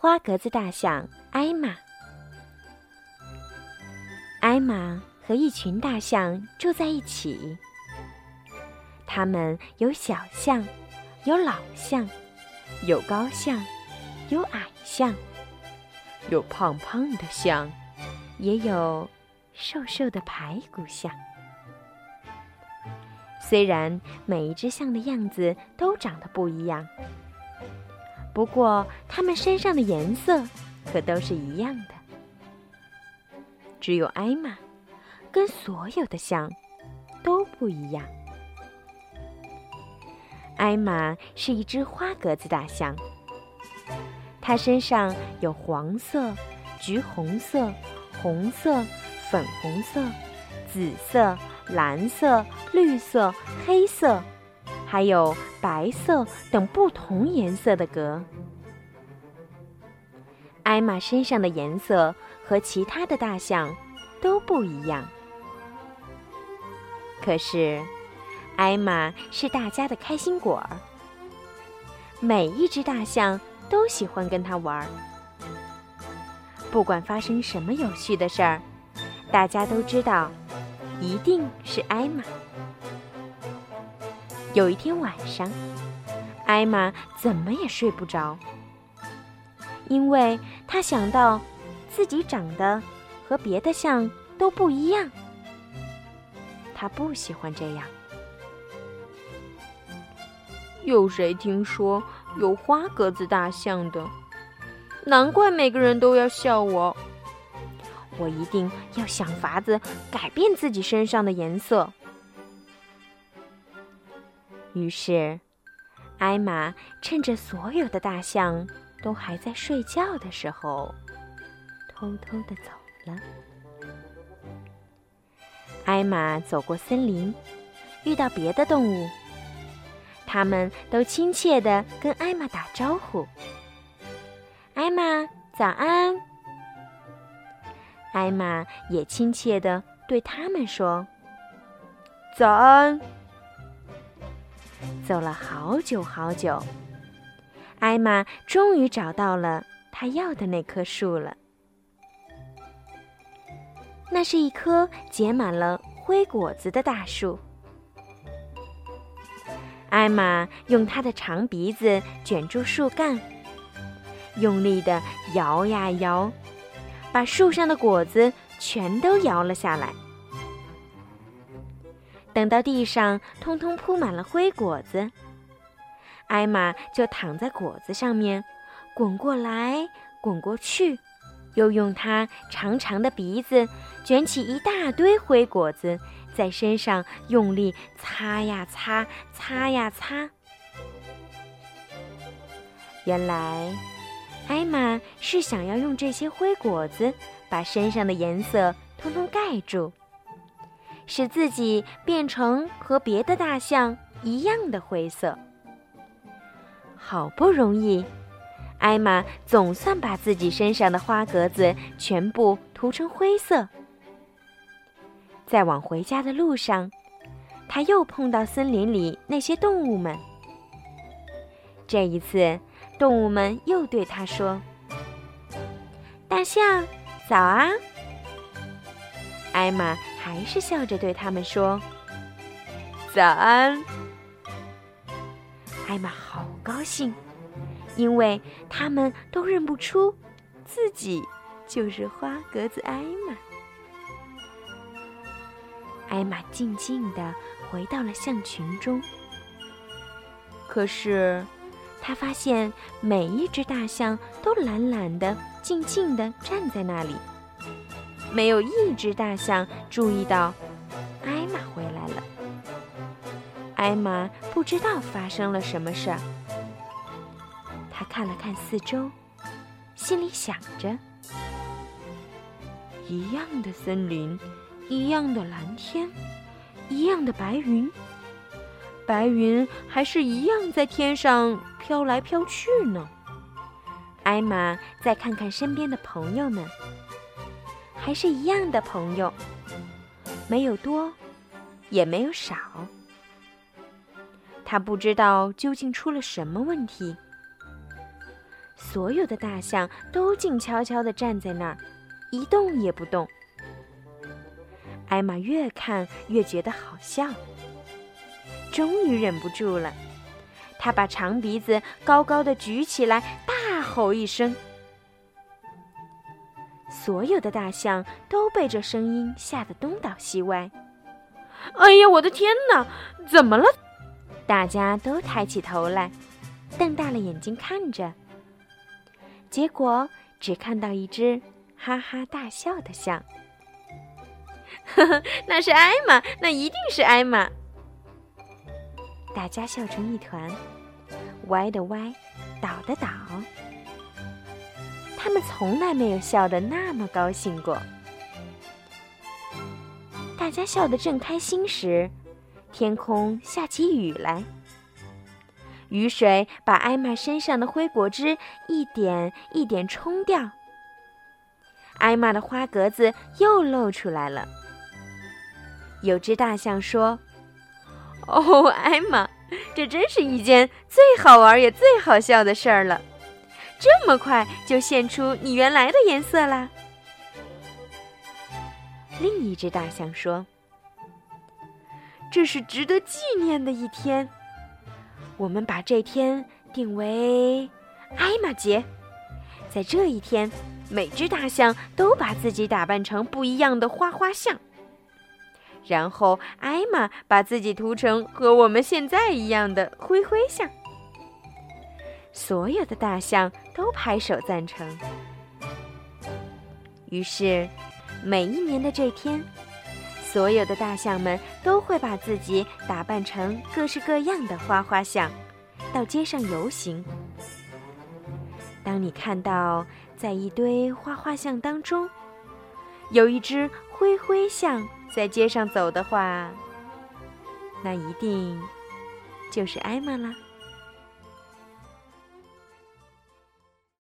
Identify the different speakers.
Speaker 1: 花格子大象艾玛。艾玛和一群大象住在一起，它们有小象，有老象，有高象，有矮象，有胖胖的象，也有瘦瘦的排骨象。虽然每一只象的样子都长得不一样，不过它们身上的颜色可都是一样的。只有艾玛，跟所有的象都不一样。艾玛是一只花格子大象，它身上有黄色、橘红色、红色、粉红色、紫色。蓝色、绿色、黑色，还有白色等不同颜色的格。艾玛身上的颜色和其他的大象都不一样，可是艾玛是大家的开心果儿，每一只大象都喜欢跟它玩儿。不管发生什么有趣的事儿，大家都知道。一定是艾玛。有一天晚上，艾玛怎么也睡不着，因为她想到自己长得和别的象都不一样。她不喜欢这样。
Speaker 2: 有谁听说有花格子大象的？难怪每个人都要笑我。
Speaker 1: 我一定要想法子改变自己身上的颜色。于是，艾玛趁着所有的大象都还在睡觉的时候，偷偷的走了。艾玛走过森林，遇到别的动物，他们都亲切的跟艾玛打招呼：“艾玛，早安。”艾玛也亲切地对他们说：“
Speaker 2: 早安。”
Speaker 1: 走了好久好久，艾玛终于找到了她要的那棵树了。那是一棵结满了灰果子的大树。艾玛用她的长鼻子卷住树干，用力地摇呀摇。把树上的果子全都摇了下来。等到地上通通铺满了灰果子，艾玛就躺在果子上面，滚过来滚过去，又用它长长的鼻子卷起一大堆灰果子，在身上用力擦呀擦，擦呀擦。原来。艾玛是想要用这些灰果子把身上的颜色通通盖住，使自己变成和别的大象一样的灰色。好不容易，艾玛总算把自己身上的花格子全部涂成灰色。在往回家的路上，他又碰到森林里那些动物们。这一次。动物们又对他说：“大象，早啊！”艾玛还是笑着对他们说：“
Speaker 2: 早安。”
Speaker 1: 艾玛好高兴，因为他们都认不出自己就是花格子艾玛。艾玛静静的回到了象群中，可是。他发现每一只大象都懒懒的、静静的站在那里，没有一只大象注意到艾玛回来了。艾玛不知道发生了什么事儿，他看了看四周，心里想着：一样的森林，一样的蓝天，一样的白云。白云还是一样在天上飘来飘去呢。艾玛再看看身边的朋友们，还是一样的朋友，没有多，也没有少。他不知道究竟出了什么问题。所有的大象都静悄悄地站在那儿，一动也不动。艾玛越看越觉得好笑，终于忍不住了，她把长鼻子高高的举起来，大吼一声。所有的大象都被这声音吓得东倒西歪。
Speaker 2: 哎呀，我的天哪！怎么了？
Speaker 1: 大家都抬起头来，瞪大了眼睛看着。结果只看到一只哈哈大笑的象。
Speaker 2: 呵呵，那是艾玛，那一定是艾玛。
Speaker 1: 大家笑成一团，歪的歪，倒的倒。他们从来没有笑得那么高兴过。大家笑得正开心时，天空下起雨来。雨水把艾玛身上的灰果汁一点一点冲掉。艾玛的花格子又露出来了。有只大象说：“
Speaker 2: 哦，艾玛，这真是一件最好玩也最好笑的事儿了。这么快就现出你原来的颜色啦！”
Speaker 1: 另一只大象说：“
Speaker 2: 这是值得纪念的一天，
Speaker 1: 我们把这天定为艾玛节。在这一天，每只大象都把自己打扮成不一样的花花象。”然后艾玛把自己涂成和我们现在一样的灰灰象，所有的大象都拍手赞成。于是，每一年的这天，所有的大象们都会把自己打扮成各式各样的花花象，到街上游行。当你看到在一堆花花象当中，有一只灰灰象。在街上走的话，那一定就是艾玛啦。